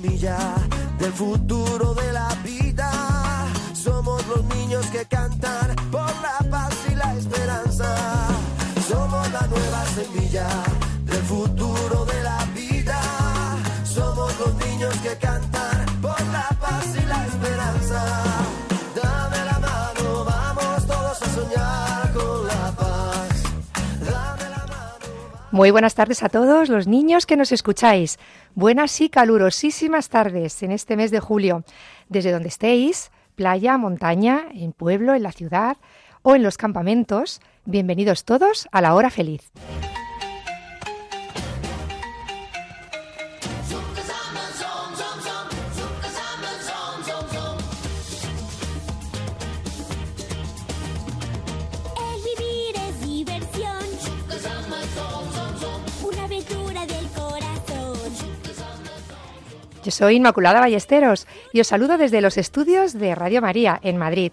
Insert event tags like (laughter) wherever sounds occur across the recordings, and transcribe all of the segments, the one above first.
Semilla del futuro de Muy buenas tardes a todos los niños que nos escucháis. Buenas y calurosísimas tardes en este mes de julio. Desde donde estéis, playa, montaña, en pueblo, en la ciudad o en los campamentos, bienvenidos todos a la hora feliz. Yo soy Inmaculada Ballesteros y os saludo desde los estudios de Radio María en Madrid.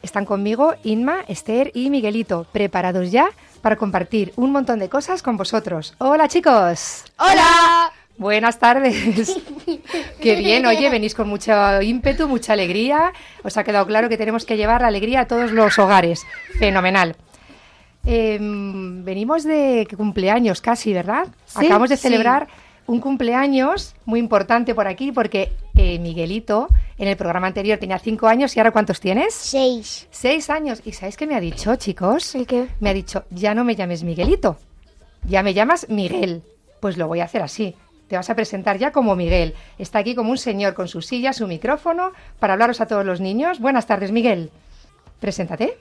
Están conmigo Inma, Esther y Miguelito, preparados ya para compartir un montón de cosas con vosotros. Hola chicos. ¡Hola! Buenas tardes. (laughs) Qué bien, oye, venís con mucho ímpetu, mucha alegría. Os ha quedado claro que tenemos que llevar la alegría a todos los hogares. Fenomenal. Em, venimos de cumpleaños casi, ¿verdad? Sí, Acabamos de sí. Un cumpleaños muy importante por aquí porque eh, Miguelito en el programa anterior tenía cinco años y ahora ¿cuántos tienes? Seis. Seis años. ¿Y sabéis qué me ha dicho, chicos? ¿El qué? Me ha dicho, ya no me llames Miguelito, ya me llamas Miguel. Pues lo voy a hacer así. Te vas a presentar ya como Miguel. Está aquí como un señor con su silla, su micrófono, para hablaros a todos los niños. Buenas tardes, Miguel. Preséntate.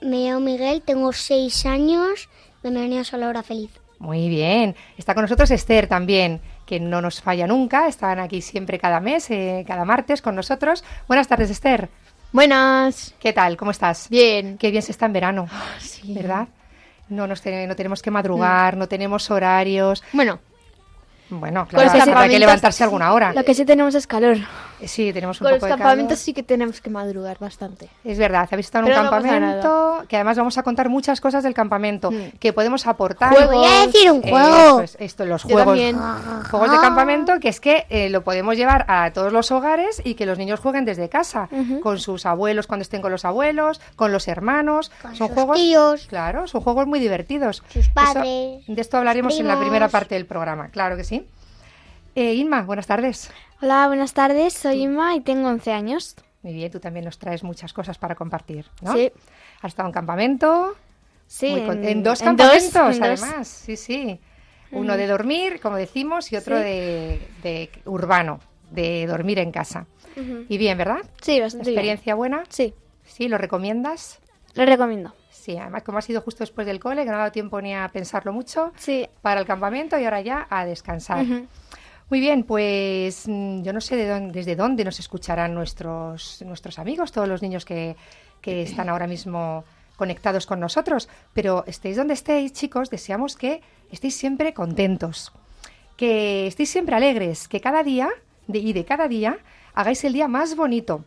Me llamo Miguel, tengo seis años. Bienvenidos a la hora feliz. Muy bien. Está con nosotros Esther también, que no nos falla nunca. Están aquí siempre cada mes, eh, cada martes con nosotros. Buenas tardes, Esther. Buenas. ¿Qué tal? ¿Cómo estás? Bien. Qué bien se está en verano, Sí. ¿verdad? No, nos te- no tenemos que madrugar, no tenemos horarios. Bueno, Bueno, claro, habrá que levantarse alguna hora. lo que sí tenemos es calor. Eh, Sí, tenemos un Con los poco de campamentos calor. sí que tenemos que madrugar bastante. Es verdad, habéis estado en un Pero no pasa campamento, que además vamos a contar muchas cosas del campamento, Mm. que podemos aportar. Juegos. Voy a decir un Eh, juego. esto es- esto, los Yo juegos, también. juegos de campamento, que es que eh, lo podemos llevar a todos los hogares y que los niños jueguen desde casa, con sus abuelos cuando estén con los abuelos, con los hermanos. Con son sus juegos, tíos. claro, son juegos muy divertidos. Sus Eso- padres, de esto hablaremos en la primos. primera parte del programa, claro que sí. Eh, Inma, buenas tardes. Hola, buenas tardes. Soy Inma y tengo 11 años. Muy bien, tú también nos traes muchas cosas para compartir, ¿no? Sí. Has estado en campamento, Sí, muy en, dos en campamentos, en dos. además, sí, sí. Uno de dormir, como decimos, y otro Sí. de, de urbano, de dormir en casa. Y bien, ¿verdad? Sí, bastante bien. ¿Experiencia buena? Sí, Sí, ¿lo recomiendas? lo recomiendo. Sí, además como ha sido justo después del cole, que no ha dado tiempo ni a pensarlo mucho, Sí. para el campamento y ahora ya a descansar. Ujú. Muy bien, pues mm, yo no sé de dónde- desde dónde nos escucharán nuestros, nuestros amigos, todos los niños que, que están ahora mismo conectados con nosotros, pero estéis donde estéis, chicos, deseamos que estéis siempre contentos, que estéis siempre alegres, que cada día de, y de cada día hagáis el día más bonito.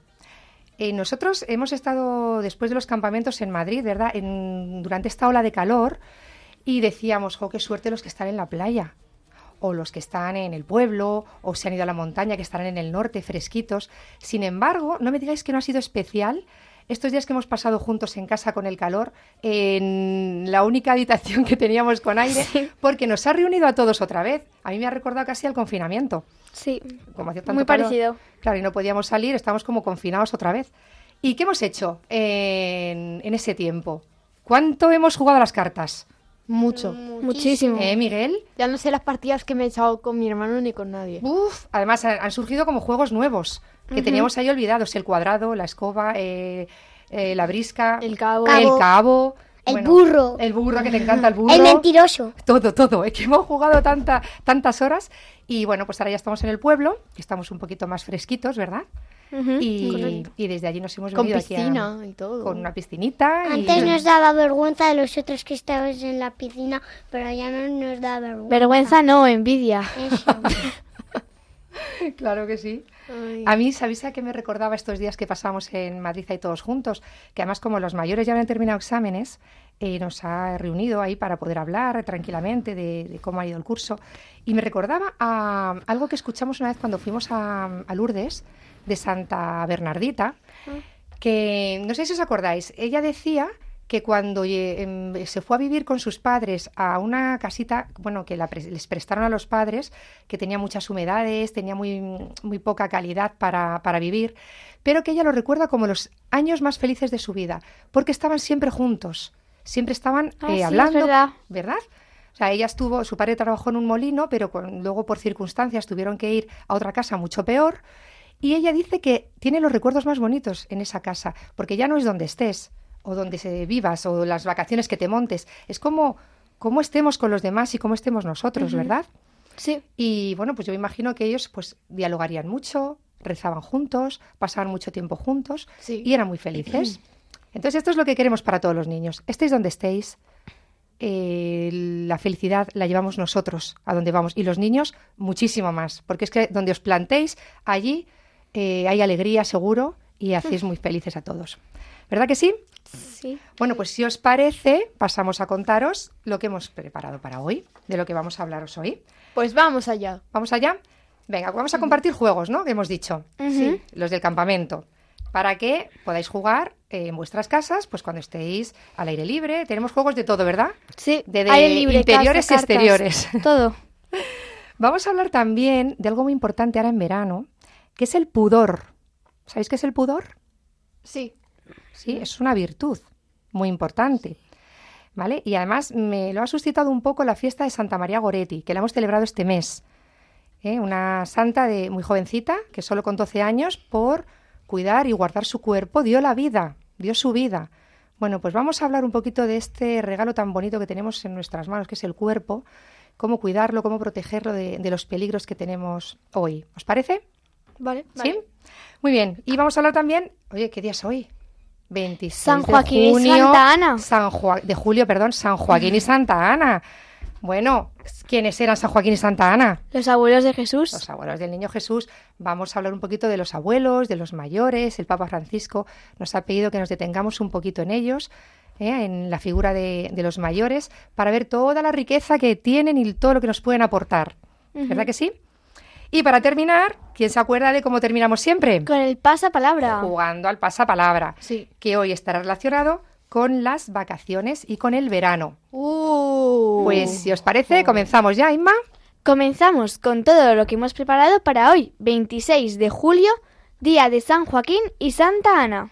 Eh, nosotros hemos estado después de los campamentos en Madrid, ¿verdad? En- durante esta ola de calor y decíamos, jo, qué suerte los que están en la playa o los que están en el pueblo, o se han ido a la montaña, que estarán en el norte, fresquitos. Sin embargo, no me digáis que no ha sido especial estos días que hemos pasado juntos en casa con el calor, en la única habitación que teníamos con aire, porque nos ha reunido a todos otra vez. A mí me ha recordado casi al confinamiento. Sí, Como hacía tanto muy calor. parecido. Claro, y no podíamos salir, estábamos como confinados otra vez. ¿Y qué hemos hecho en, en ese tiempo? ¿Cuánto hemos jugado a las cartas? Mucho. Muchísimo. ¿Eh, Miguel? Ya no sé las partidas que me he echado con mi hermano ni con nadie. Uf, además han, han surgido como juegos nuevos que teníamos ahí olvidados. El cuadrado, la escoba, eh, eh, la brisca, El cabo. el cabo. El Bueno, burro. El burro, que te encanta el burro. El mentiroso. Todo, todo. Es que hemos jugado tanta, tantas horas. Y bueno, pues ahora ya estamos en el pueblo. Estamos un poquito más fresquitos, ¿verdad? Y, y desde allí nos hemos Con venido aquí a- piscina y todo. con una piscinita. y- Antes nos daba vergüenza de los otros que estábamos en la piscina, pero ya no nos da vergüenza. Vergüenza no, envidia. Eso. (laughs) Claro que sí. Ay. A mí, ¿sabéis a qué me recordaba estos días que pasamos en Madrid ahí todos juntos? Que además, como los mayores ya habían terminado exámenes, eh, nos ha reunido ahí para poder hablar tranquilamente de, de cómo ha ido el curso. Y me recordaba a algo que escuchamos una vez cuando fuimos a, a Lourdes, de Santa Bernardita, que no sé si os acordáis, ella decía que cuando eh, em, se fue a vivir con sus padres a una casita, bueno, que la pre- les prestaron a los padres, que tenía muchas humedades, tenía muy, muy poca calidad para, para vivir, pero que ella lo recuerda como los años más felices de su vida, porque estaban siempre juntos, siempre estaban Ah, eh, sí, es hablando, verdad. ¿verdad? O sea, ella estuvo, su padre trabajó en un molino, pero con- luego por circunstancias tuvieron que ir a otra casa mucho peor. Y ella dice que tiene los recuerdos más bonitos en esa casa, porque ya no es donde estés, o donde se vivas, o las vacaciones que te montes. Es como cómo estemos con los demás y cómo estemos nosotros, ¿verdad? Sí. Y bueno, pues yo me imagino que ellos pues dialogarían mucho, rezaban juntos, pasaban mucho tiempo juntos Sí. y eran muy felices. (clears throat) Entonces esto es lo que queremos para todos los niños. Estéis donde estéis, eh, la felicidad la llevamos nosotros a donde vamos y los niños muchísimo más, porque es que donde os plantéis, allí eh, hay alegría seguro y hacéis muy felices a todos. ¿Verdad que sí? Sí. Bueno, pues si os parece, pasamos a contaros lo que hemos preparado para hoy, de lo que vamos a hablaros hoy. Pues vamos allá. ¿Vamos allá? Venga, vamos a compartir juegos, ¿no? Que hemos dicho. Sí. Los del campamento. Para que podáis jugar en vuestras casas, pues cuando estéis al aire libre. Tenemos juegos de todo, ¿verdad? Sí. De- de Aire libre, interiores y cartas, exteriores. Todo. (laughs) Vamos a hablar también de algo muy importante ahora en verano, que es el pudor. ¿Sabéis qué es el pudor? Sí. Sí, es una virtud muy importante. ¿Vale? Y además me lo ha suscitado un poco la fiesta de Santa María Goretti, que la hemos celebrado este mes. ¿eh? Una santa de muy jovencita, que solo con 12 años, por cuidar y guardar su cuerpo, dio la vida, dio su vida. Bueno, pues vamos a hablar un poquito de este regalo tan bonito que tenemos en nuestras manos, que es el cuerpo, cómo cuidarlo, cómo protegerlo de, de los peligros que tenemos hoy. ¿Os parece? Vale. ¿Sí? Muy bien. Y vamos a hablar también, oye, ¿qué día es hoy? 26 San de Joaquín y junio, Santa Ana. San Joa- de julio, perdón, San Joaquín y (laughs) Santa Ana. Bueno, ¿quiénes eran San Joaquín y Santa Ana? Los abuelos de Jesús. Los abuelos del niño Jesús. Vamos a hablar un poquito de los abuelos, de los mayores. El Papa Francisco nos ha pedido que nos detengamos un poquito en ellos, ¿eh? en la figura de, de los mayores, para ver toda la riqueza que tienen y todo lo que nos pueden aportar. ¿Verdad que sí? Y para terminar, ¿quién se acuerda de cómo terminamos siempre? Con el pasapalabra. Jugando al pasapalabra, Sí. que hoy estará relacionado con las vacaciones y con el verano. Uh. Pues si os parece, comenzamos ya, Inma. Comenzamos con todo lo que hemos preparado para hoy, 26 de julio, día de San Joaquín y Santa Ana.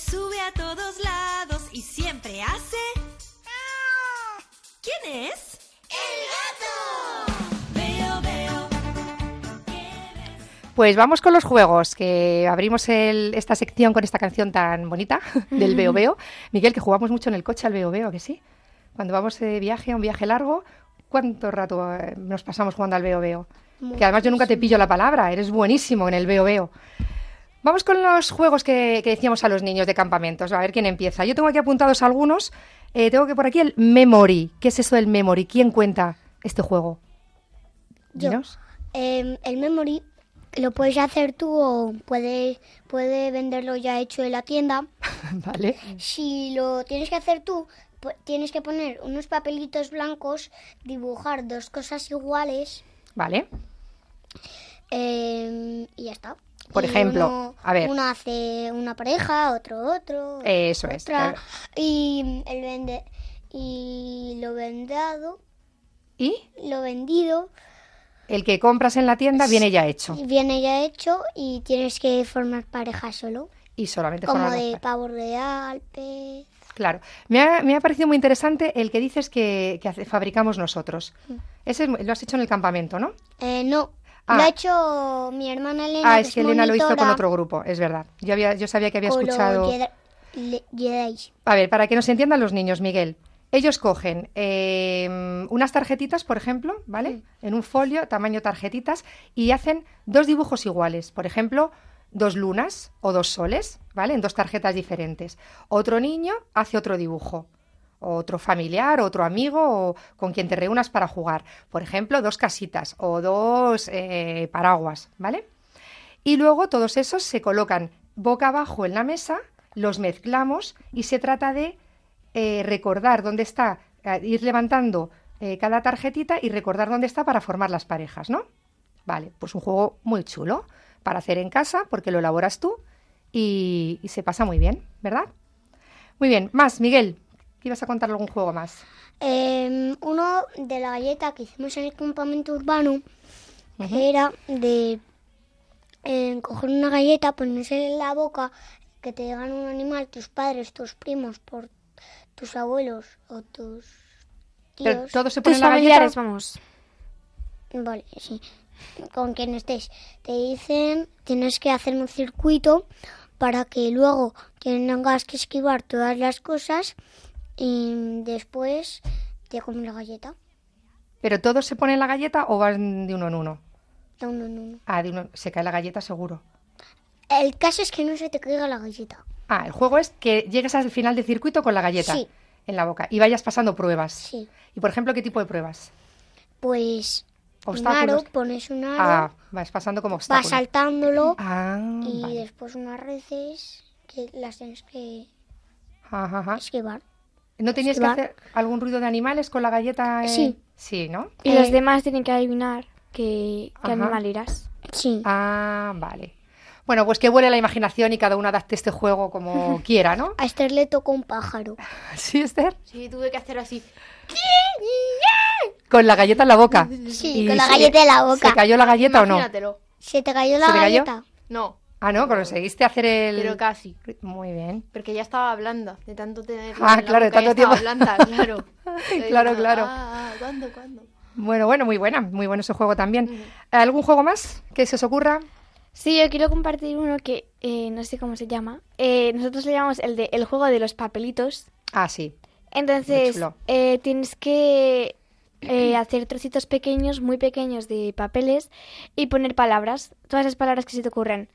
Sube a todos lados y siempre hace ¿Quién es? El gato. Veo, veo. Pues vamos con los juegos, que abrimos el- esta sección con esta canción tan bonita (laughs) del Veo Veo. Miguel, que jugamos mucho en el coche al Veo Veo, ¿a que sí? Cuando vamos de viaje, a un viaje largo, ¿cuánto rato eh, nos pasamos jugando al Veo Veo? Que además yo nunca te pillo la palabra, eres buenísimo en el Veo Veo. Vamos con los juegos que, que decíamos a los niños de campamentos, a ver quién empieza. Yo tengo aquí apuntados algunos. Eh, tengo que por aquí el Memory. ¿Qué es eso del Memory? ¿Quién cuenta este juego? Yo. Eh, el memory lo puedes hacer tú o puedes puede venderlo ya hecho en la tienda. (laughs) ¿Vale? Si lo tienes que hacer tú, tienes que poner unos papelitos blancos, dibujar dos cosas iguales ¿Vale? eh, y ya está. Por Y ejemplo, uno- a ver. Uno hace una pareja, otro otro. Eso es. Eh, y el vende y lo vendado, Y lo vendido el que compras en la tienda viene ya hecho. viene ya hecho y tienes que formar pareja solo, Y solamente como de pavo real, pez. Claro. Me ha, me ha parecido muy interesante el que dices que, que fabricamos nosotros. Mm. Ese es- lo has hecho en el campamento, ¿no? Eh, no, Ah. lo ha hecho mi hermana Elena. Ah, es que Elena lo hizo con otro grupo, es verdad. Yo, había, yo sabía que había escuchado... Jedi-. A ver, para que nos entiendan los niños, Miguel. Ellos cogen eh, unas tarjetitas, por ejemplo, ¿vale? En un folio, tamaño tarjetitas, y hacen dos dibujos iguales. Por ejemplo, dos lunas o dos soles, ¿vale? En dos tarjetas diferentes. Otro niño hace otro dibujo. Otro familiar, otro amigo, o con quien te reúnas para jugar. Por ejemplo, dos casitas o dos eh, paraguas, ¿vale? Y luego todos esos se colocan boca abajo en la mesa, los mezclamos y se trata de eh, recordar dónde está, eh, ir levantando cada tarjetita y recordar dónde está para formar las parejas, ¿no? Vale, pues un juego muy chulo para hacer en casa porque lo elaboras tú y, y se pasa muy bien, ¿verdad? Muy bien, más, Miguel, ¿qué ibas a contar algún juego más? Eh, uno de la galleta que hicimos en el campamento urbano era de eh, coger una galleta, ponerse en la boca, que te digan un animal, tus padres, tus primos, por tus abuelos o tus Pero tíos. ¿Todo se pone Tus en la galleta? familiares, vamos. Vale, sí. Con quien estés. Te dicen, tienes que hacer un circuito para que luego tengas que esquivar todas las cosas y después te comes la galleta. ¿Pero todo se pone en la galleta o van de uno en uno? De uno en uno. Ah, de uno, se cae la galleta seguro. El caso es que no se te caiga la galleta. Ah, el juego es que llegues al final del circuito con la galleta Sí. en la boca y vayas pasando pruebas. Sí. Y por ejemplo, ¿qué tipo de pruebas? Pues un Obstáculos. aro, pones un aro, Ah, vas pasando como vas obstáculos. saltándolo Ah, y vale. después unas reces que las tienes que Ajá, ajá. esquivar. ¿No tenías que hacer algún ruido de animales con la galleta? eh? Sí. Sí, ¿no? Y Eh, los demás tienen que adivinar qué, animal eras. Sí. Ah, vale. Bueno, pues que vuele la imaginación y cada uno adapte este juego como (laughs) quiera, ¿no? A Esther le tocó un pájaro. (laughs) ¿Sí, Esther? Sí, tuve que hacer así. Con la galleta en la boca. Sí, Y con la galleta en la boca. ¿Se cayó la galleta o no? Imagínatelo. ¿Se te cayó la ¿Se te cayó? galleta? No, Ah, no, conseguiste hacer el... pero casi. Muy bien. Porque ya estaba blanda, de tanto tener. Ah, claro, de tanto tiempo. blanda, claro. (laughs) Claro, claro. Ah, ah, ¿cuándo, cuándo? Bueno, bueno, muy buena, muy bueno ese juego también. ¿Algún juego más que se os ocurra? Sí, yo quiero compartir uno que eh, no sé cómo se llama. Eh, nosotros le llamamos el de el juego de los papelitos. Ah, sí. Entonces, eh, tienes que eh, hacer trocitos pequeños, muy pequeños de papeles y poner palabras, todas las palabras que se te ocurran.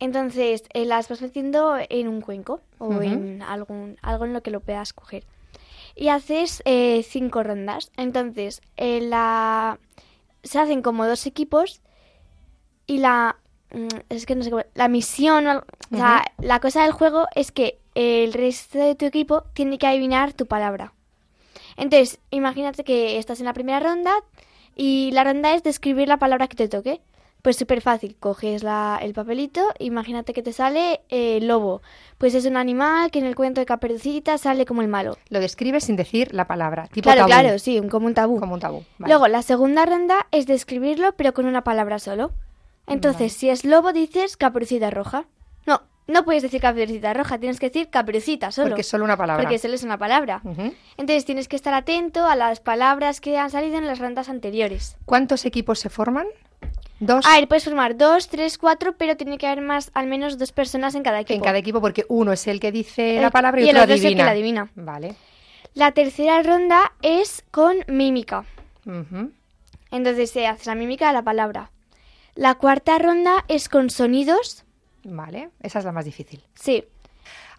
Entonces, eh, las vas metiendo en un cuenco o en algún, algo en lo que lo puedas coger. Y haces eh, cinco rondas. Entonces, eh, la... se hacen como dos equipos y la... mm, Es que no sé cómo... La misión, o sea, la cosa del juego es que el resto de tu equipo tiene que adivinar tu palabra. Entonces, imagínate que estás en la primera ronda y la ronda es describir la palabra que te toque. Pues súper fácil, coges la- el papelito, imagínate que te sale eh, lobo. Pues es un animal que en el cuento de Caperucita sale como el malo. Lo describes sin decir la palabra. Tipo claro, tabú. claro, sí, un- como un tabú. Como un tabú. vale. Luego, la segunda ronda es describirlo, pero con una palabra solo. Entonces, si es lobo, dices caperucita roja. No, no puedes decir caperucita roja, tienes que decir caperucita solo. Porque es solo una palabra. Porque solo es una palabra. Entonces, tienes que estar atento a las palabras que han salido en las rondas anteriores. ¿Cuántos equipos se forman? Dos A ver, puedes formar dos, tres, cuatro, pero tiene que haber más, al menos dos personas en cada equipo. en cada equipo porque uno es el que dice El- la palabra y, y el otro otro es el que adivina. la adivina. Vale. La tercera ronda es con mímica. Ujú. Entonces, se hace la mímica de la palabra. La cuarta ronda es con sonidos. Vale. Esa es la más difícil. Sí,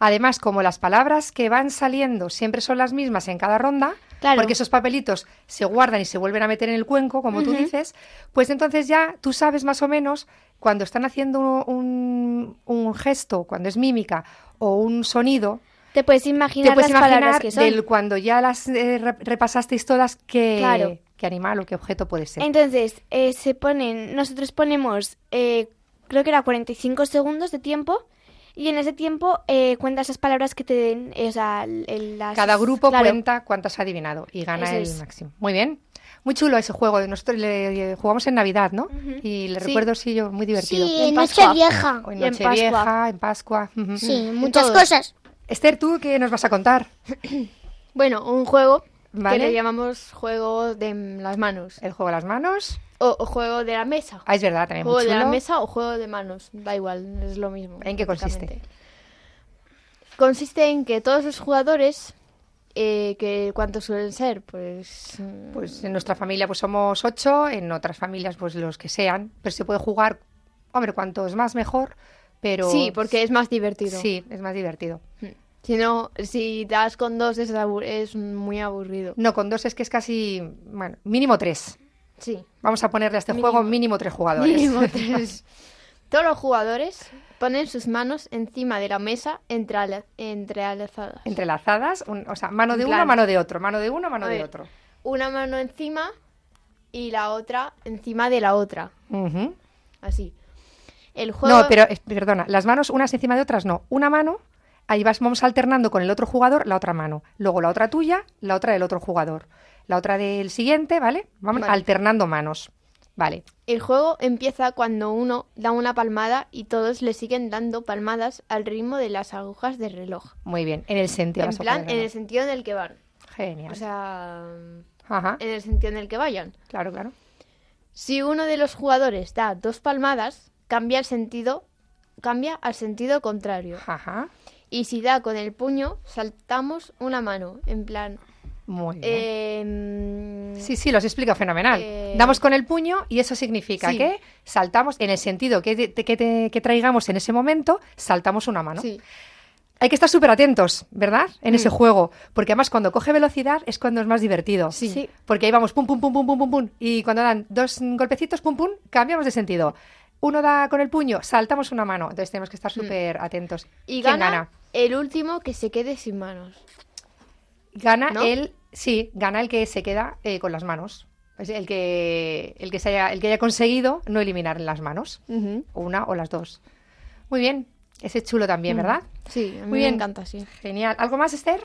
Además, como las palabras que van saliendo siempre son las mismas en cada ronda, Claro. porque esos papelitos se guardan y se vuelven a meter en el cuenco, como tú dices, pues entonces ya tú sabes más o menos cuando están haciendo un, un gesto, cuando es mímica o un sonido, Te puedes imaginar te puedes las palabras que son. del cuando ya las eh, re- repasasteis todas qué, Claro. qué animal o qué objeto puede ser. Entonces, eh, se ponen, nosotros ponemos, eh, creo que era 45 segundos de tiempo, y en ese tiempo eh, cuentas las palabras que te den, eh, o sea, el- las... Cada grupo claro. cuenta cuántas ha adivinado y gana Eso el es. máximo. Muy bien. Muy chulo ese juego. Nosotros le, jugamos en Navidad, ¿no? Y le Sí. recuerdo, sí, yo, muy divertido. Sí, En. Nochevieja. En Nochevieja, Pascua. en Pascua. Sí, muchas cosas. Esther, ¿tú qué nos vas a contar? Bueno, un juego Vale. que le llamamos juego de las manos. El juego de las manos. O, o juego de la mesa. Ah, es verdad, también juego muy de la mesa o juego de manos. Da igual, es lo mismo. ¿En qué consiste? Consiste en que todos los jugadores, eh, que ¿cuántos suelen ser? Pues... mm, Pues en nuestra familia pues somos ocho, en otras familias pues los que sean, pero se puede jugar, hombre, cuantos más mejor, pero... Sí, porque es más divertido. Sí, es más divertido. Si no, si das con dos es, es muy aburrido. No, con dos es que es casi, bueno, mínimo tres. Sí. Vamos a ponerle a este Mínimo. juego mínimo tres jugadores. Mínimo (laughs) tres. Todos los jugadores ponen sus manos encima de la mesa entreala- entrelazadas. Entrelazadas, un- o sea, mano de uno, mano de otro, mano de uno, mano A de ver. otro. Una mano encima y la otra encima de la otra. Así. El juego... No, pero, perdona, las manos unas encima de otras no. Una mano, ahí vas, vamos alternando con el otro jugador la otra mano. Luego la otra tuya, la otra del otro jugador. La otra del siguiente, ¿vale? Vamos Vale. alternando manos. Vale. El juego empieza cuando uno da una palmada y todos le siguen dando palmadas al ritmo de las agujas del reloj. Muy bien. En el sentido. En plan, en el sentido en el que van. Genial. O sea, Ajá. en el sentido en el que vayan. Claro, claro. Si uno de los jugadores da dos palmadas, cambia el sentido, cambia al sentido contrario. Ajá. Y si da con el puño, saltamos una mano. En plan, Muy bien. eh, Sí, sí, los explica fenomenal. eh, Damos con el puño y eso significa sí. que saltamos en el sentido que, te- que, te- que traigamos en ese momento, saltamos una mano. sí. Hay que estar súper atentos, ¿verdad? En Mm. ese juego. Porque además cuando coge velocidad es cuando es más divertido. Sí. Sí. Porque ahí vamos pum, pum, pum, pum, pum, pum, pum. Y cuando dan dos mm, golpecitos, pum, pum, cambiamos de sentido. Uno da con el puño, saltamos una mano. Entonces tenemos que estar súper atentos. Mm. Y ¿Quién gana, gana? el último que se quede sin manos. Gana ¿No? el, sí, gana el que se queda eh, con las manos. Es el que, el que se haya, el que haya conseguido no eliminar las manos. Una o las dos. Muy bien. Ese es chulo también, ¿verdad? Sí, a mí Muy me bien. encanta, sí. Genial. ¿Algo más, Esther?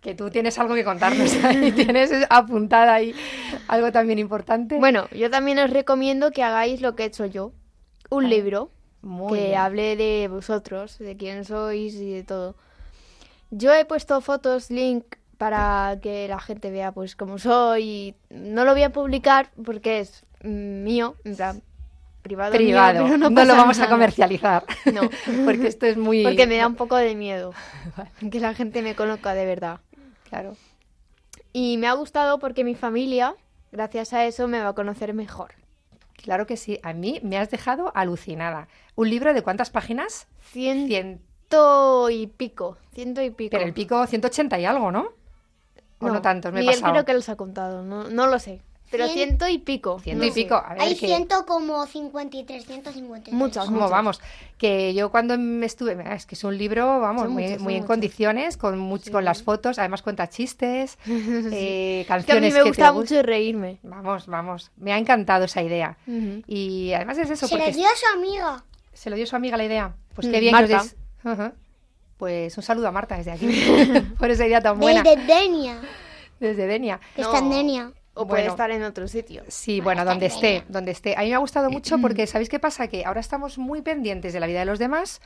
Que tú tienes algo que contarnos (laughs) ahí. tienes apuntada ahí algo también importante. Bueno, yo también os recomiendo que hagáis lo que he hecho yo. Un libro Ah, Muy que bien. hable de vosotros, de quién sois y de todo. Yo he puesto fotos, link, para que la gente vea pues cómo soy. no lo voy a publicar porque es mío, en plan privado. mío, privado. pero no no, lo vamos a comercializar. No. (laughs) Porque esto es muy. Porque me da un poco de miedo (laughs) que la gente me conozca de verdad. Claro. Y me ha gustado porque mi familia, gracias a eso, me va a conocer mejor. Claro que sí. A mí me has dejado alucinada. ¿Un libro de cuántas páginas? Ciento Cien. y pico, ciento y pico. Pero el pico 180 y algo, ¿no? ¿O no, tantos? Me he Miguel pasado. creo que los ha contado, no, no lo sé. Pero Cien- ciento y pico. Ciento no y sé. pico. A ver, Hay que- ciento como 53, 153. Muchas, ¿Cómo muchas. vamos? Que yo cuando me estuve, es que es un libro, vamos, Son muy, muchos, son muy en muchos. condiciones, con, much- con las fotos, además cuenta chistes, (laughs) eh, que a canciones mí me que te gusta gust- mucho reírme. Vamos, vamos, me ha encantado esa idea. Ujú. Y además es eso, Se porque le dio a su amiga. se lo dio su amiga la idea. Pues Mm, qué bien que os Marta. Ajá. Pues un saludo a Marta desde aquí, (laughs) por esa idea tan buena, Desde Denia. desde Denia. Que No. está en Denia. O puede Bueno. estar en otro sitio. Sí, bueno, donde esté, donde esté. A mí me ha gustado mucho (clears throat) porque, ¿sabéis qué pasa? Que ahora estamos muy pendientes de la vida de los demás,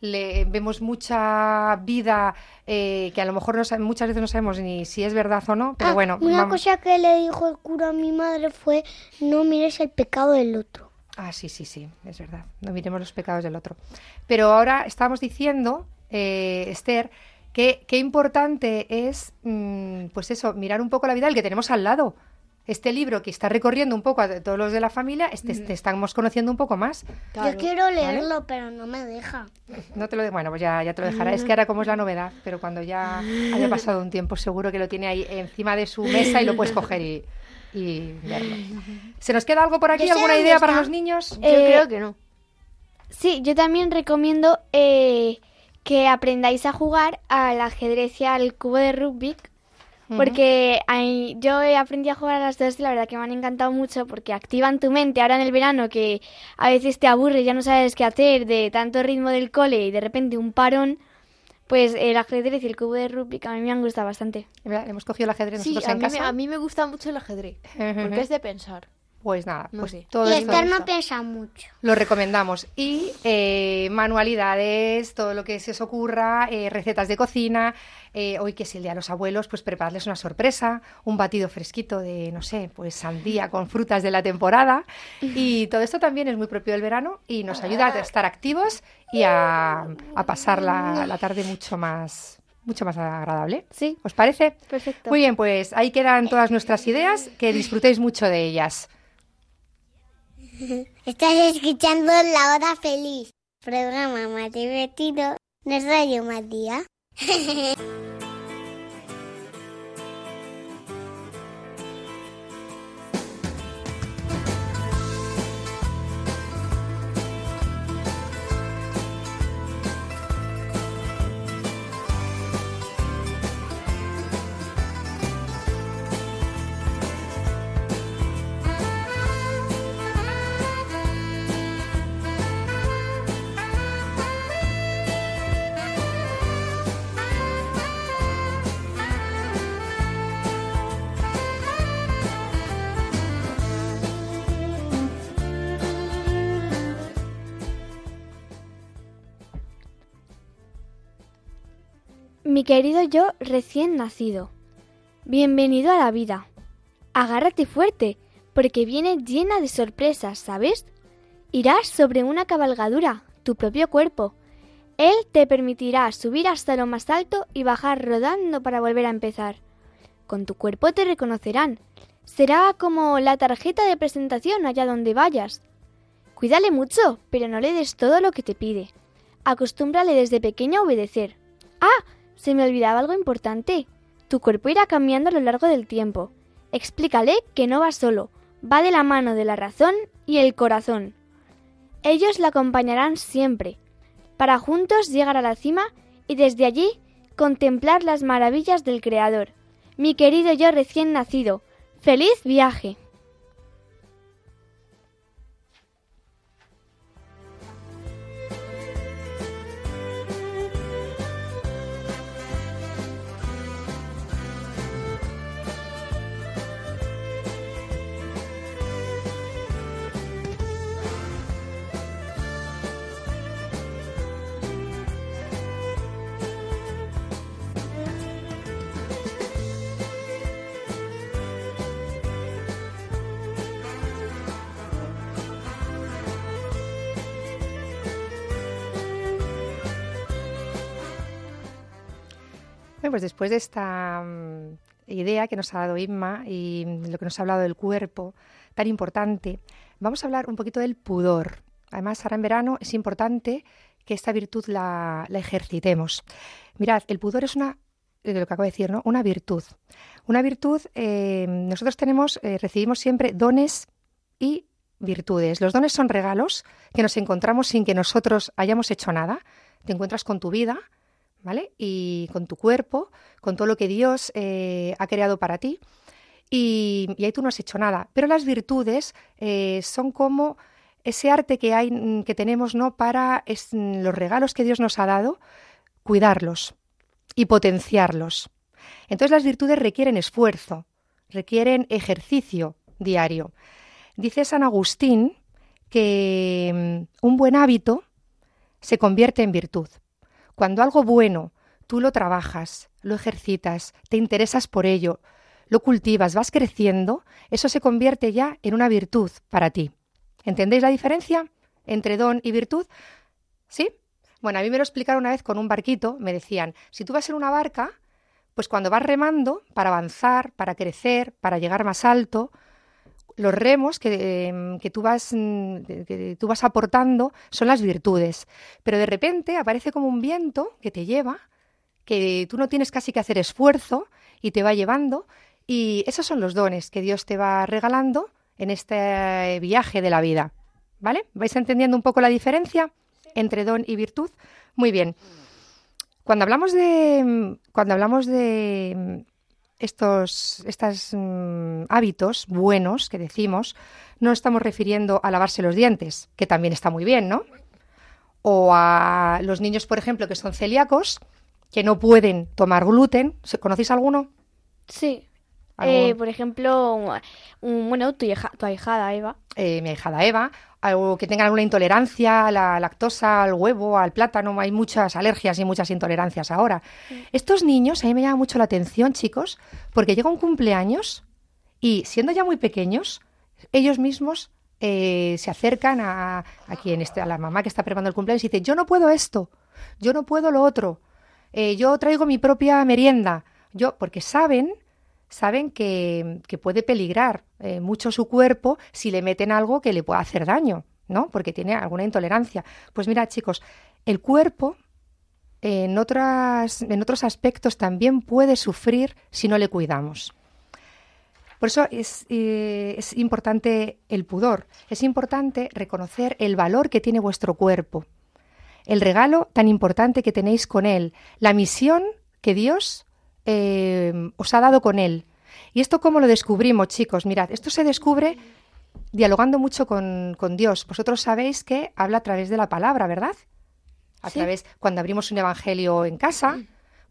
le vemos mucha vida eh, que a lo mejor no muchas veces no sabemos ni si es verdad o no, pero Ah, bueno. Una vamos- cosa que le dijo el cura a mi madre fue: no mires el pecado del otro. Ah, sí, sí, sí, es verdad. No miremos los pecados del otro. Pero ahora estábamos diciendo, eh, Esther, que qué importante es, mm, pues eso, mirar un poco la vida del que tenemos al lado. este libro que está recorriendo un poco a todos los de la familia, este, te estamos conociendo un poco más. Yo quiero leerlo, pero no me deja. No te lo de, bueno, pues ya, ya te lo dejará. Es que ahora como es la novedad, pero cuando ya haya pasado un tiempo seguro que lo tiene ahí encima de su mesa y lo puedes coger y, y verlo. ¿Se nos queda algo por aquí? ¿Alguna idea para los niños? Yo Eh, creo que no. Sí, yo también recomiendo eh, que aprendáis a jugar al ajedrez y al cubo de rugby. Porque hay- yo he aprendido a jugar a las dos y la verdad que me han encantado mucho porque activan tu mente ahora en el verano que a veces te aburre y ya no sabes qué hacer de tanto ritmo del cole y de repente un parón. Pues el ajedrez y el cubo de rugby que a mí me han gustado bastante. Hemos cogido el ajedrez Sí, nosotros a en mí, me, casa. a mí me gusta mucho el ajedrez. Porque es de pensar. Pues nada, No pues sé. todo Y esto Esther no piensa mucho. lo recomendamos. Y eh, manualidades, todo lo que se os ocurra, eh, recetas de cocina. eh, hoy que es el día de los abuelos, pues prepararles una sorpresa, un batido fresquito de, no sé, pues sandía con frutas de la temporada. Y todo esto también es muy propio del verano y nos ayuda a estar activos y a, a pasar la, la tarde mucho más, mucho más agradable. Sí, ¿Os parece? perfecto. Muy bien, pues ahí quedan todas nuestras ideas, que disfrutéis mucho de ellas. (laughs) Estás escuchando La Hora Feliz, programa más divertido de Radio Matías. (laughs) Querido yo recién nacido, bienvenido a la vida. Agárrate fuerte, porque viene llena de sorpresas, ¿sabes? Irás sobre una cabalgadura, tu propio cuerpo. Él te permitirá subir hasta lo más alto y bajar rodando para volver a empezar. Con tu cuerpo te reconocerán. Será como la tarjeta de presentación allá donde vayas. Cuídale mucho, pero no le des todo lo que te pide. Acostúmbrale desde pequeño a obedecer. ¡Ah! Se me olvidaba algo importante. Tu cuerpo irá cambiando a lo largo del tiempo. Explícale que no va solo, va de la mano de la razón y el corazón. Ellos la acompañarán siempre, para juntos llegar a la cima y desde allí contemplar las maravillas del Creador. Mi querido yo recién nacido, feliz viaje. Pues después de esta mm, idea que nos ha dado Inma y lo que nos ha hablado del cuerpo tan importante, vamos a hablar un poquito del pudor. Además, ahora en verano es importante que esta virtud la, la ejercitemos. Mirad, el pudor es una, de lo que acabo de decir, ¿no? Una virtud. Una virtud, eh, nosotros tenemos, eh, recibimos siempre dones y virtudes. Los dones son regalos que nos encontramos sin que nosotros hayamos hecho nada. Te encuentras con tu vida, ¿vale? Y con tu cuerpo, con todo lo que Dios eh, ha creado para ti. Y, ahí tú no has hecho nada. Pero las virtudes eh, son como ese arte que hay, mm, que tenemos, ¿no? Para es, mm, los regalos que Dios nos ha dado, cuidarlos y potenciarlos. Entonces las virtudes requieren esfuerzo, requieren ejercicio diario. Dice San Agustín que mm, un buen hábito se convierte en virtud. Cuando algo bueno tú lo trabajas, lo ejercitas, te interesas por ello, lo cultivas, vas creciendo, eso se convierte ya en una virtud para ti. ¿Entendéis la diferencia entre don y virtud? ¿Sí? Bueno, a mí me lo explicaron una vez con un barquito, me decían, si tú vas en una barca, pues cuando vas remando para avanzar, para crecer, para llegar más alto, los remos que, em, que tú vas, mm, que- tú vas aportando son las virtudes. Pero de repente aparece como un viento que te lleva, que tú no tienes casi que hacer esfuerzo y te va llevando. Y esos son los dones que Dios te va regalando en este viaje de la vida. ¿Vale? ¿Vais entendiendo un poco la diferencia entre don y virtud? Muy bien. Cuando hablamos de, cuando hablamos de estos estos, mm, hábitos buenos que decimos, no estamos refiriendo a lavarse los dientes, que también está muy bien, ¿no? O a los niños, por ejemplo, que son celíacos, que no pueden tomar gluten. ¿Conocéis alguno? Sí. ¿Algún? Eh, por ejemplo, un- un- bueno, tu, hija- tu ahijada Eva. eh, mi ahijada Eva, algo que tengan alguna intolerancia a la lactosa, al huevo, al plátano, hay muchas alergias y muchas intolerancias ahora. Estos niños, a mí me llama mucho la atención, chicos, porque llega un cumpleaños y siendo ya muy pequeños, ellos mismos eh, se acercan a, a quien esté, a la mamá que está preparando el cumpleaños y dicen, yo no puedo esto, yo no puedo lo otro, eh, yo traigo mi propia merienda, yo, porque saben saben que, que puede peligrar eh, mucho su cuerpo si le meten algo que le pueda hacer daño, ¿no? Porque tiene alguna intolerancia. Pues mira, chicos, el cuerpo en, otras, en otros aspectos también puede sufrir si no le cuidamos. Por eso es, eh, es importante el pudor, es importante reconocer el valor que tiene vuestro cuerpo, el regalo tan importante que tenéis con él, la misión que Dios eh, os ha dado con él. ¿Y esto cómo lo descubrimos, chicos? Mirad, esto se descubre dialogando mucho con, con Dios. Vosotros sabéis que habla a través de la palabra, ¿verdad? A Sí. través, cuando abrimos un evangelio en casa,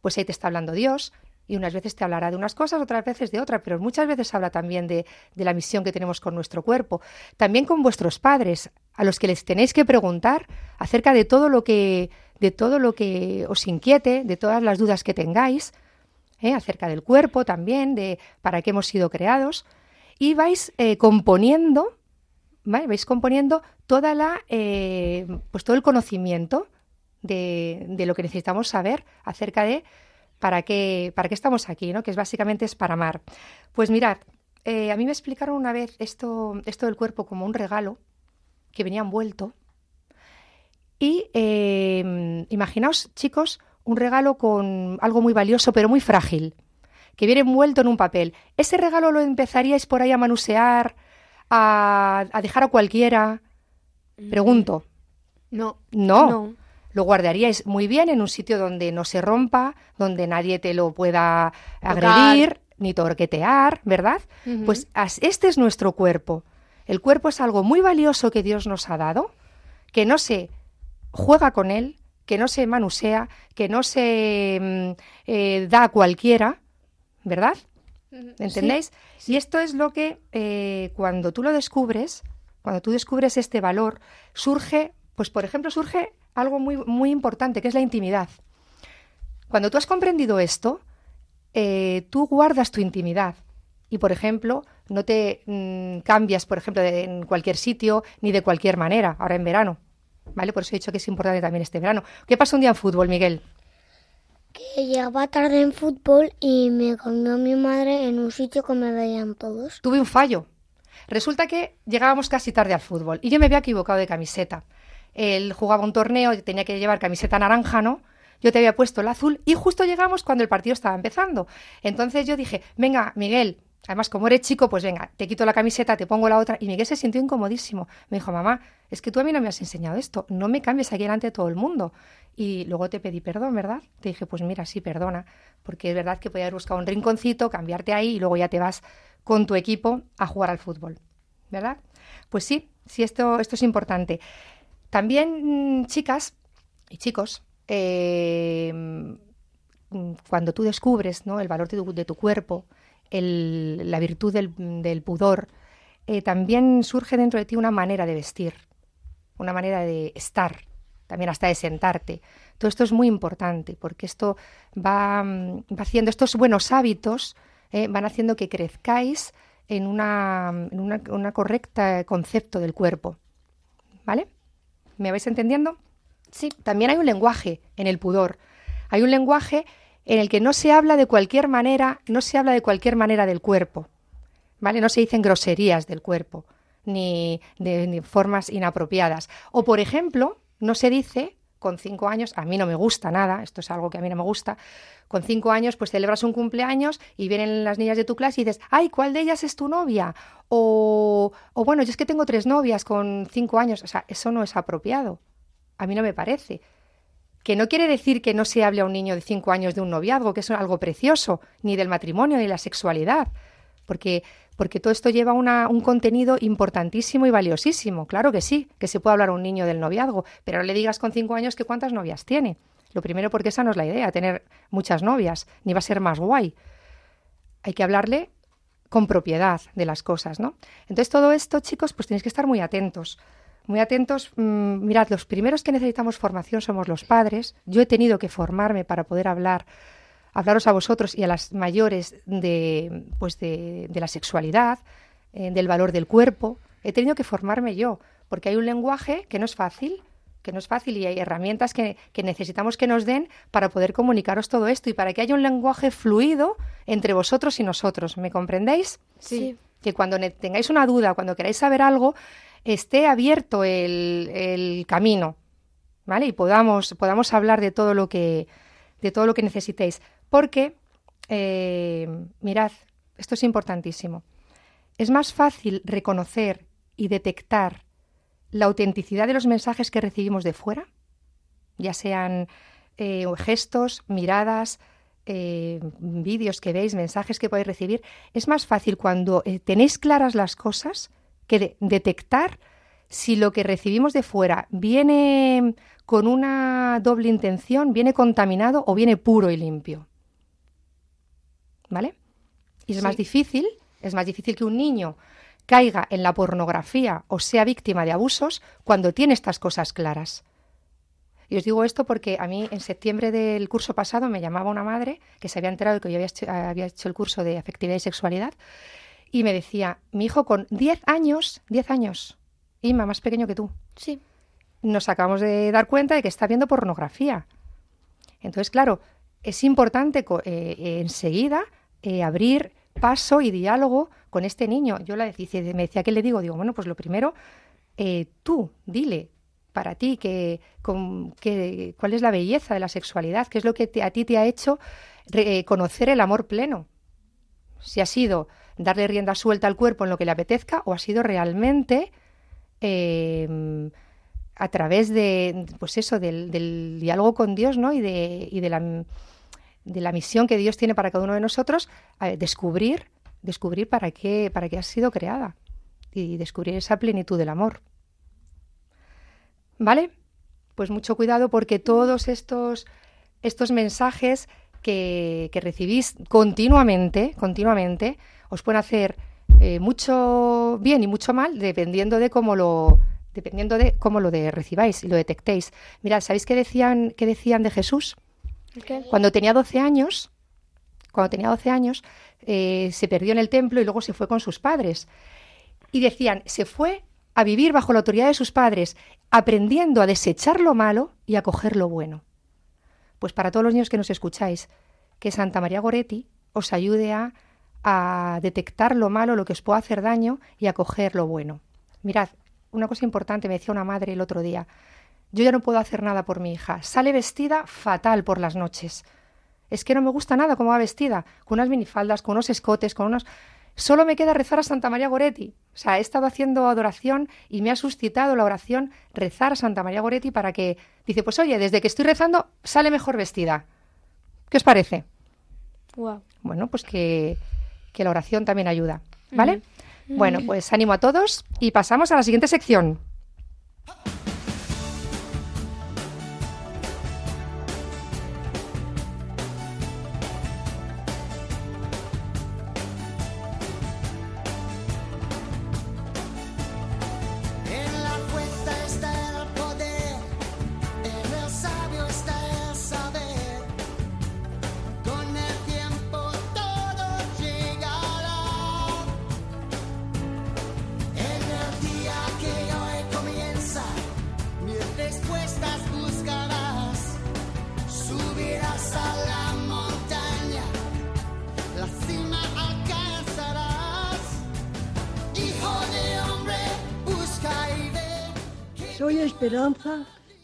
pues ahí te está hablando Dios. Y unas veces te hablará de unas cosas, otras veces de otras, pero muchas veces habla también de, de la misión que tenemos con nuestro cuerpo. También con vuestros padres, a los que les tenéis que preguntar acerca de todo lo que, de todo lo que os inquiete, de todas las dudas que tengáis, ¿eh? acerca del cuerpo también, de para qué hemos sido creados, y vais eh, componiendo, ¿vale? vais componiendo toda la, eh, pues todo el conocimiento de, de lo que necesitamos saber acerca de para qué, para qué estamos aquí, ¿no? que es básicamente es para amar. Pues mirad, a mí me explicaron una vez esto, esto del cuerpo como un regalo que venía envuelto. Y imaginaos, chicos, un regalo con algo muy valioso, pero muy frágil, que viene envuelto en un papel. ¿Ese regalo lo empezaríais por ahí a manusear, a, a dejar a cualquiera? Pregunto. No. No. No. Lo guardaríais muy bien en un sitio donde no se rompa, donde nadie te lo pueda Tocar. agredir ni torquetear, ¿verdad? Pues este es nuestro cuerpo. El cuerpo es algo muy valioso que Dios nos ha dado, que no se juega con él, que no se manusea, que no se mm, eh, da a cualquiera, ¿verdad? ¿Entendéis? Y esto es lo que eh, cuando tú lo descubres, cuando tú descubres este valor, surge, pues por ejemplo, surge algo muy, muy importante, que es la intimidad. Cuando tú has comprendido esto, eh, tú guardas tu intimidad y, por ejemplo, no te mm, cambias, por ejemplo, de- en cualquier sitio ni de cualquier manera, ahora en verano. ¿Vale? Por eso he dicho que es importante también este verano. ¿Qué pasa un día en fútbol, Miguel? Que llegaba tarde en fútbol y me cambió mi madre en un sitio que me veían todos. tuve un fallo. Resulta que llegábamos casi tarde al fútbol y yo me había equivocado de camiseta. Él jugaba un torneo y tenía que llevar camiseta naranja, ¿no? Yo te había puesto el azul y justo llegamos cuando el partido estaba empezando. Entonces yo dije, venga, Miguel, además como eres chico, pues venga, te quito la camiseta, te pongo la otra. Y Miguel se sintió incomodísimo. Me dijo, mamá, es que tú a mí no me has enseñado esto, no me cambies aquí delante de todo el mundo. Y luego te pedí perdón, ¿verdad? Te dije, pues mira, sí, perdona, porque es verdad que podía haber buscado un rinconcito, cambiarte ahí y luego ya te vas con tu equipo a jugar al fútbol, ¿verdad? Pues sí, sí, esto, esto es importante. También, mm, chicas y chicos, eh, mm, cuando tú descubres ¿no? el valor de tu, de tu cuerpo, el- la virtud del, del pudor, eh, también surge dentro de ti una manera de vestir, una manera de estar, también hasta de sentarte. Todo esto es muy importante porque esto va, mm, va haciendo, estos buenos hábitos eh, van haciendo que crezcáis en una, en una, una correcta concepto del cuerpo. ¿Vale? ¿Me vais entendiendo? Sí. También hay un lenguaje en el pudor. Hay un lenguaje en el que no se habla de cualquier manera, no se habla de cualquier manera del cuerpo, ¿vale? No se dicen groserías del cuerpo, ni de ni formas inapropiadas. O, por ejemplo, no se dice con cinco años, a mí no me gusta nada, esto es algo que a mí no me gusta, con cinco años pues celebras un cumpleaños y vienen las niñas de tu clase y dices, ay, ¿cuál de ellas es tu novia? O, o bueno, yo es que tengo tres novias con cinco años, o sea, eso no es apropiado, a mí no me parece. Que no quiere decir que no se hable a un niño de cinco años de un noviazgo, que es algo precioso, ni del matrimonio, ni la sexualidad, porque, porque todo esto lleva una- un contenido importantísimo y valiosísimo. Claro que sí, que se puede hablar a un niño del noviazgo, pero no le digas con cinco años que cuántas novias tiene. Lo primero porque esa no es la idea, tener muchas novias, ni va a ser más guay. Hay que hablarle con propiedad de las cosas, ¿no? Entonces todo esto, chicos, pues tenéis que estar muy atentos. Muy atentos. mm, mirad, los primeros que necesitamos formación somos los padres. Yo he tenido que formarme para poder hablar, hablaros a vosotros y a las mayores de, pues de, de la sexualidad, eh, del valor del cuerpo. He tenido que formarme yo, porque hay un lenguaje que no es fácil, que no es fácil y hay herramientas que, que necesitamos que nos den para poder comunicaros todo esto y para que haya un lenguaje fluido entre vosotros y nosotros. ¿Me comprendéis? Sí. que cuando tengáis una duda, cuando queráis saber algo, esté abierto el, el camino, ¿vale? Y podamos, podamos hablar de todo lo que, de todo lo que necesitéis. Porque, eh, mirad, esto es importantísimo. Es más fácil reconocer y detectar la autenticidad de los mensajes que recibimos de fuera, ya sean eh, gestos, miradas, eh, vídeos que veis, mensajes que podéis recibir, es más fácil cuando tenéis claras las cosas que de- detectar si lo que recibimos de fuera viene con una doble intención, viene contaminado o viene puro y limpio. ¿Vale? Y es más difícil, es más difícil que un niño caiga en la pornografía o sea víctima de abusos cuando tiene estas cosas claras. Y os digo esto porque a mí en septiembre del curso pasado me llamaba una madre que se había enterado de que yo había hecho, había hecho el curso de afectividad y sexualidad y me decía, mi hijo con 10 años, 10 años, Inma, más pequeño que tú, Sí. nos acabamos de dar cuenta de que está viendo pornografía. Entonces, claro, es importante eh, eh, enseguida eh, abrir paso y diálogo con este niño. Yo la decía, me decía, ¿qué le digo? Digo, bueno, pues lo primero, eh, tú, dile para ti que, con- que- cuál es la belleza de la sexualidad, qué es lo que te- a ti te ha hecho re- eh, conocer el amor pleno. Si ha sido darle rienda suelta al cuerpo en lo que le apetezca o ha sido realmente eh, a través de, pues eso, del, diálogo con Dios, ¿no? Y de, la, de la misión que Dios tiene para cada uno de nosotros, descubrir, descubrir para qué, para qué has sido creada y descubrir esa plenitud del amor. ¿Vale? Pues mucho cuidado porque todos estos, estos mensajes que, que recibís continuamente, continuamente, os pueden hacer eh, mucho bien y mucho mal dependiendo de cómo lo dependiendo de cómo lo de recibáis y lo detectéis. Mirad, ¿sabéis qué decían, qué decían de Jesús? Cuando tenía 12 años, cuando tenía 12 años, eh, se perdió en el templo y luego se fue con sus padres. Y decían, se fue a vivir bajo la autoridad de sus padres, aprendiendo a desechar lo malo y a coger lo bueno. Pues para todos los niños que nos escucháis, que Santa María Goretti os ayude a, a detectar lo malo, lo que os puede hacer daño y a coger lo bueno. Mirad, una cosa importante, me decía una madre el otro día, yo ya no puedo hacer nada por mi hija, sale vestida fatal por las noches. Es que no me gusta nada cómo va vestida, con unas minifaldas, con unos escotes, con unos... Solo me queda rezar a Santa María Goretti. O sea, he estado haciendo adoración y me ha suscitado la oración rezar a Santa María Goretti para que... Dice, pues oye, desde que estoy rezando sale mejor vestida. ¿Qué os parece? Guau. Bueno, pues que, que la oración también ayuda, ¿vale? Bueno, pues ánimo a todos y pasamos a la siguiente sección.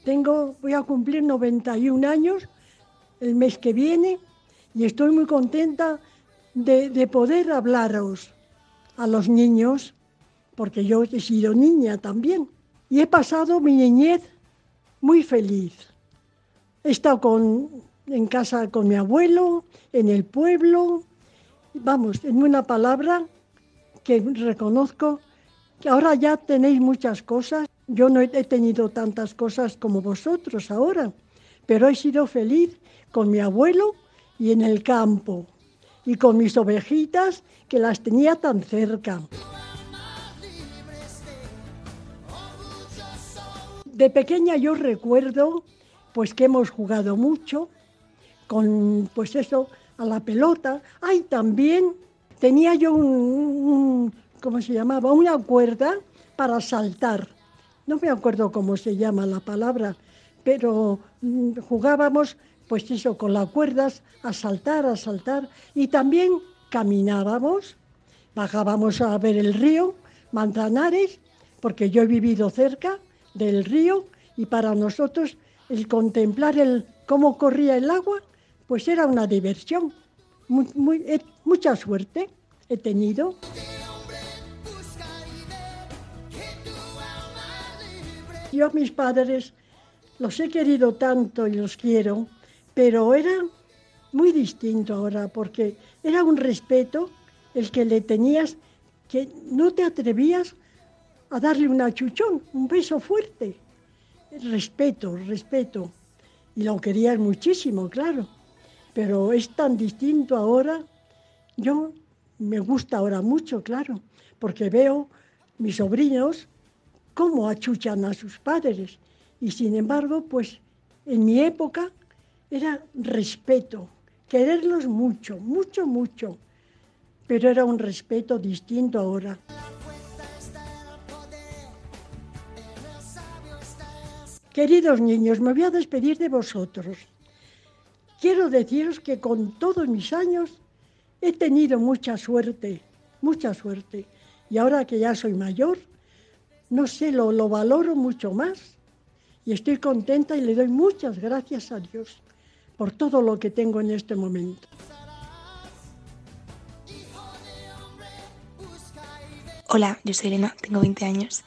Tengo, voy a cumplir 91 años el mes que viene y estoy muy contenta de, de poder hablaros a los niños, porque yo he sido niña también. Y he pasado mi niñez muy feliz. He estado con, en casa con mi abuelo, en el pueblo, vamos, en una palabra que reconozco que ahora ya tenéis muchas cosas. Yo no he tenido tantas cosas como vosotros ahora, pero he sido feliz con mi abuelo y en el campo y con mis ovejitas que las tenía tan cerca. De pequeña yo recuerdo pues que hemos jugado mucho con pues eso a la pelota. Ay, también tenía yo un, un ¿cómo se llamaba? Una cuerda para saltar. No me acuerdo cómo se llama la palabra, pero mm, jugábamos pues eso, con las cuerdas, a saltar, a saltar, y también caminábamos, bajábamos a ver el río, Manzanares, porque yo he vivido cerca del río, y para nosotros el contemplar el, cómo corría el agua, pues era una diversión. Muy, mucha suerte he tenido. Yo a mis padres los he querido tanto y los quiero, pero era muy distinto ahora, porque era un respeto el que le tenías, que no te atrevías a darle un achuchón, un beso fuerte. Respeto, respeto. Y lo querías muchísimo, claro. Pero es tan distinto ahora. Yo me gusta ahora mucho, claro, porque veo mis sobrinos cómo achuchan a sus padres. Y sin embargo, pues en mi época era respeto, quererlos mucho, mucho, mucho. Pero era un respeto distinto ahora. Queridos niños, me voy a despedir de vosotros. Quiero deciros que con todos mis años he tenido mucha suerte, mucha suerte. Y ahora que ya soy mayor, no sé, lo, lo valoro mucho más. Y estoy contenta y le doy muchas gracias a Dios por todo lo que tengo en este momento. Hola, yo soy Elena, tengo 20 años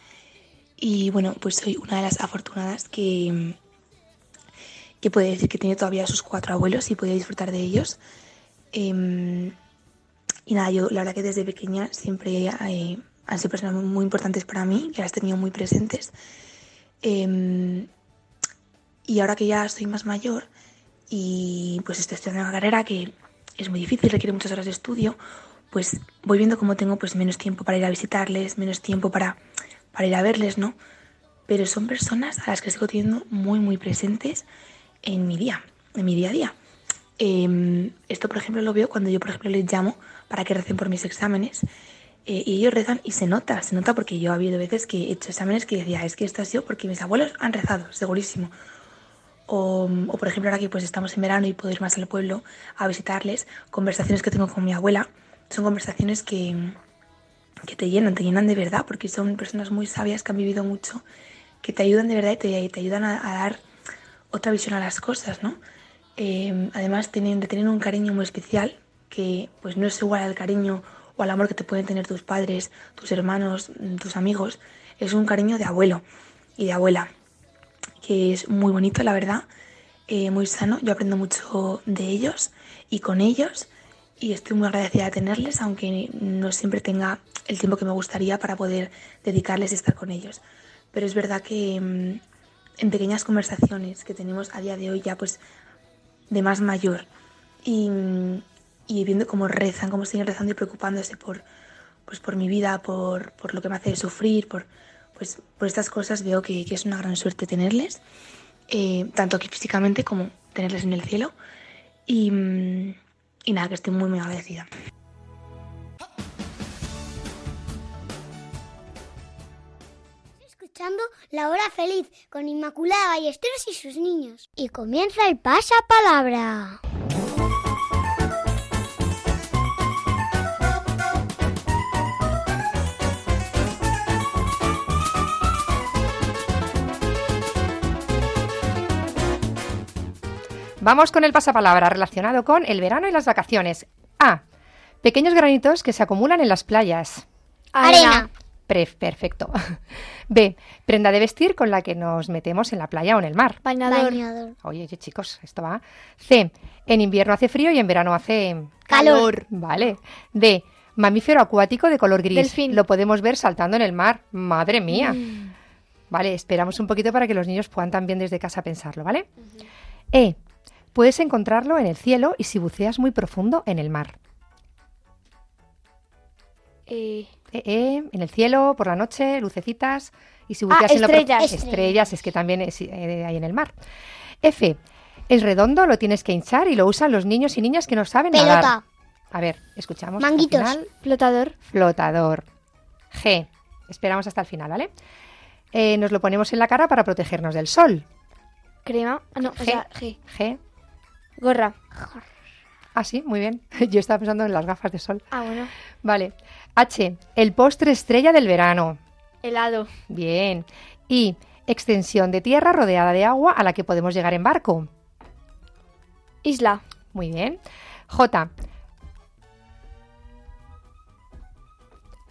y bueno, pues soy una de las afortunadas que, que puede decir que tiene todavía sus cuatro abuelos y puede disfrutar de ellos. Em, y nada, yo la verdad que desde pequeña siempre eh, han sido personas muy, importantes para mí, que las he tenido muy presentes. Em, y ahora que ya soy más mayor y pues estoy estudiando una carrera que es muy difícil, requiere muchas horas de estudio, pues voy viendo cómo tengo pues menos tiempo para ir a visitarles, menos tiempo para, para ir a verles, ¿no? Pero son personas a las que sigo teniendo muy, muy presentes en mi día, en mi día a día. Eh, esto, por ejemplo, lo veo cuando yo, por ejemplo, les llamo para que recen por mis exámenes eh, y ellos rezan y se nota, se nota porque yo ha habido veces que he hecho exámenes que decía, es que esto ha sido porque mis abuelos han rezado, segurísimo. O, o, por ejemplo, ahora que pues estamos en verano y puedo ir más al pueblo a visitarles, conversaciones que tengo con mi abuela, son conversaciones que, que te llenan, te llenan de verdad, porque son personas muy sabias que han vivido mucho, que te ayudan de verdad y te, te ayudan a, a, dar otra visión a las cosas, ¿no? Eh, además, tienen, tienen un cariño muy especial, que pues no es igual al cariño o al amor que te pueden tener tus padres, tus hermanos, tus amigos, es un cariño de abuelo y de abuela, que es muy bonito, la verdad, eh, muy sano, yo aprendo mucho de ellos y con ellos y estoy muy agradecida de tenerles, aunque no siempre tenga el tiempo que me gustaría para poder dedicarles y estar con ellos. Pero es verdad que mmm, en pequeñas conversaciones que tenemos a día de hoy ya pues de más mayor y, y viendo cómo rezan, cómo siguen rezando y preocupándose por, pues por mi vida, por, por lo que me hace sufrir, por, pues, por estas cosas, veo que, que es una gran suerte tenerles, eh, tanto aquí físicamente como tenerles en el cielo. Y, y nada, que estoy muy, muy agradecida. Escuchando La Hora Feliz con Inmaculada Ballesteros y sus niños. Y comienza el pasapalabra. Vamos con el pasapalabra relacionado con el verano y las vacaciones. A. Pequeños granitos que se acumulan en las playas. Arena. Pre- perfecto. (laughs) B. Prenda de vestir con la que nos metemos en la playa o en el mar. Bañador. Bañador. Oye, oye, chicos, esto va. C. En invierno hace frío y en verano hace Calor. Vale. D. Mamífero acuático de color gris. Delfín. Lo podemos ver saltando en el mar. Madre mía. Vale, esperamos un poquito para que los niños puedan también desde casa pensarlo, ¿vale? E. Puedes encontrarlo en el cielo y si buceas muy profundo en el mar. Eh, E, e, en el cielo, por la noche, lucecitas. Y si Ah, buceas en lo profu- estrellas. estrellas, es que también es, eh, hay en el mar. F. Es redondo, lo tienes que hinchar y lo usan los niños y niñas que no saben nadar. Pelota. A ver, escuchamos. Manguitos. final. flotador. flotador. G. Esperamos hasta el final, ¿vale? Eh, nos lo ponemos en la cara para protegernos del sol. Crema. Ah, no, o G. sea, G. G. Gorra. Ah, sí, muy bien. (laughs) Yo estaba pensando en las gafas de sol. Ah, bueno. Vale. H. El postre estrella del verano. Helado. Bien. Y extensión de tierra rodeada de agua a la que podemos llegar en barco. Isla. Muy bien. J.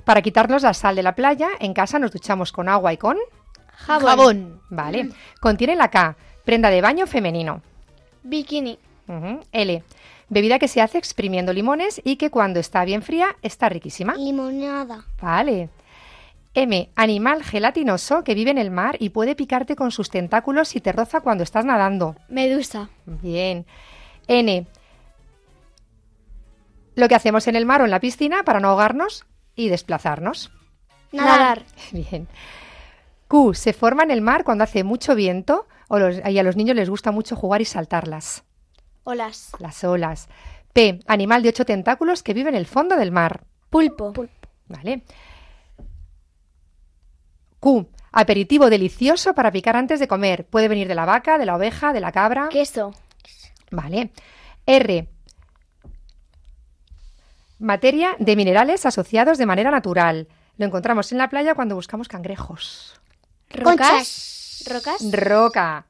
Para quitarnos la sal de la playa, en casa nos duchamos con agua y con... Jabón. Vale. Contiene la K. Prenda de baño femenino. Bikini. L. Bebida que se hace exprimiendo limones y que cuando está bien fría está riquísima. Limonada. Vale. M. Animal gelatinoso que vive en el mar y puede picarte con sus tentáculos si te roza cuando estás nadando. Medusa. Bien. N. Lo que hacemos en el mar o en la piscina para no ahogarnos y desplazarnos. Nadar. (laughs) Bien. Q. Se forma en el mar cuando hace mucho viento o los- y a los niños les gusta mucho jugar y saltarlas. Olas. Las olas. P. Animal de ocho tentáculos que vive en el fondo del mar. Pulpo. ¿Vale? Q. Aperitivo delicioso para picar antes de comer. Puede venir de la vaca, de la oveja, de la cabra. Queso. Vale. R. Materia de minerales asociados de manera natural. Lo encontramos en la playa cuando buscamos cangrejos. Rocas. Rocas. Roca.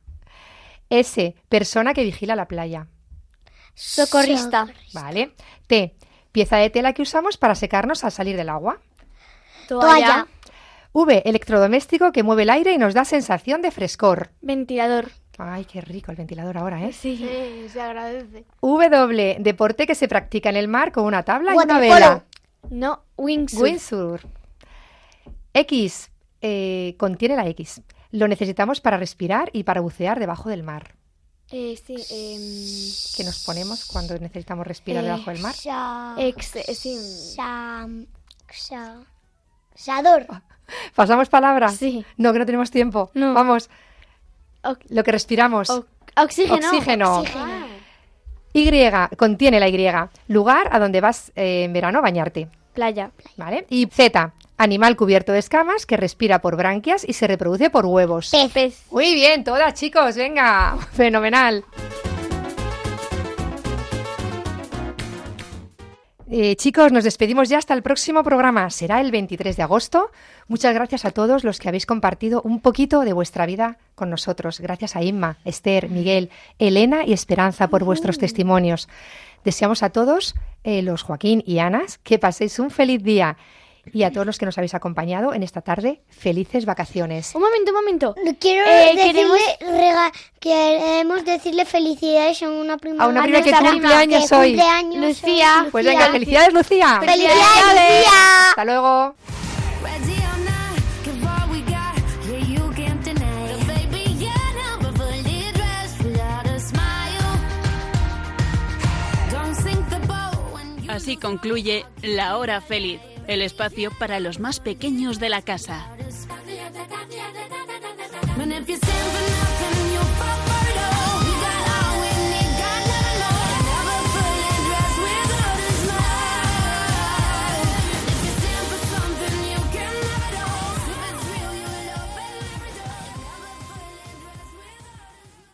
S. Persona que vigila la playa. Socorrista. Vale. T. Pieza de tela que usamos para secarnos al salir del agua. Toalla. V. Electrodoméstico que mueve el aire y nos da sensación de frescor. Ventilador. Ay, qué rico el ventilador ahora, ¿eh? Sí. Sí, se agradece. W. Deporte que se practica en el mar con una tabla y una vela. No, wingsuit. Windsurf. X. eh, contiene la X. Lo necesitamos para respirar y para bucear debajo del mar. Eh, sí, em, ¿Qué nos ponemos cuando necesitamos respirar Eh, debajo del mar? Sa- ex, eh, sí. sa- Sador. (laughs) ¿Pasamos palabra? Sí. No, que no tenemos tiempo. No. Vamos. Ox- Lo que respiramos. o- oxígeno. Oxígeno. Oxígeno. Y. Contiene la Y. Lugar a donde vas eh, en verano a bañarte. Playa. ¿Vale? Y Z. Animal cubierto de escamas que respira por branquias y se reproduce por huevos. Pez. Muy bien, todas chicos, venga, (laughs) fenomenal. Eh, chicos, nos despedimos ya hasta el próximo programa. Será el 23 de agosto. Muchas gracias a todos los que habéis compartido un poquito de vuestra vida con nosotros. Gracias a Inma, Esther, Miguel, Elena y Esperanza por vuestros testimonios. Deseamos a todos, eh, los Joaquín y Anas, que paséis un feliz día. Y a todos los que nos habéis acompañado en esta tarde, felices vacaciones. Un momento, un momento. Quiero Eh, decirle, queremos- rega- queremos decirle felicidades a una prima. A una prima que nuestra cumple años que hoy. cumple años Lucía. hoy. Pues venga, felicidades, Lucía. ¡Felicidades, Lucía! Hasta luego. Así concluye La Hora Feliz, el espacio para los más pequeños de la casa.